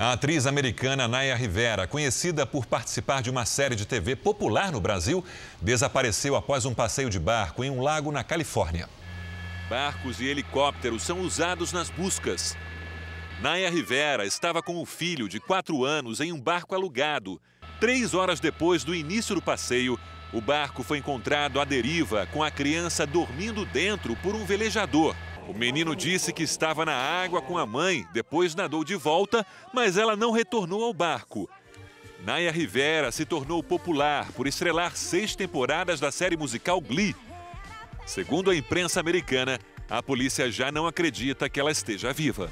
A atriz americana Naya Rivera, conhecida por participar de uma série de TV popular no Brasil, desapareceu após um passeio de barco em um lago na Califórnia. Barcos e helicópteros são usados nas buscas. Naya Rivera estava com o filho de quatro anos em um barco alugado. Três horas depois do início do passeio, o barco foi encontrado à deriva com a criança dormindo dentro por um velejador. O menino disse que estava na água com a mãe, depois nadou de volta, mas ela não retornou ao barco. Naya Rivera se tornou popular por estrelar seis temporadas da série musical Glee. Segundo a imprensa americana, a polícia já não acredita que ela esteja viva.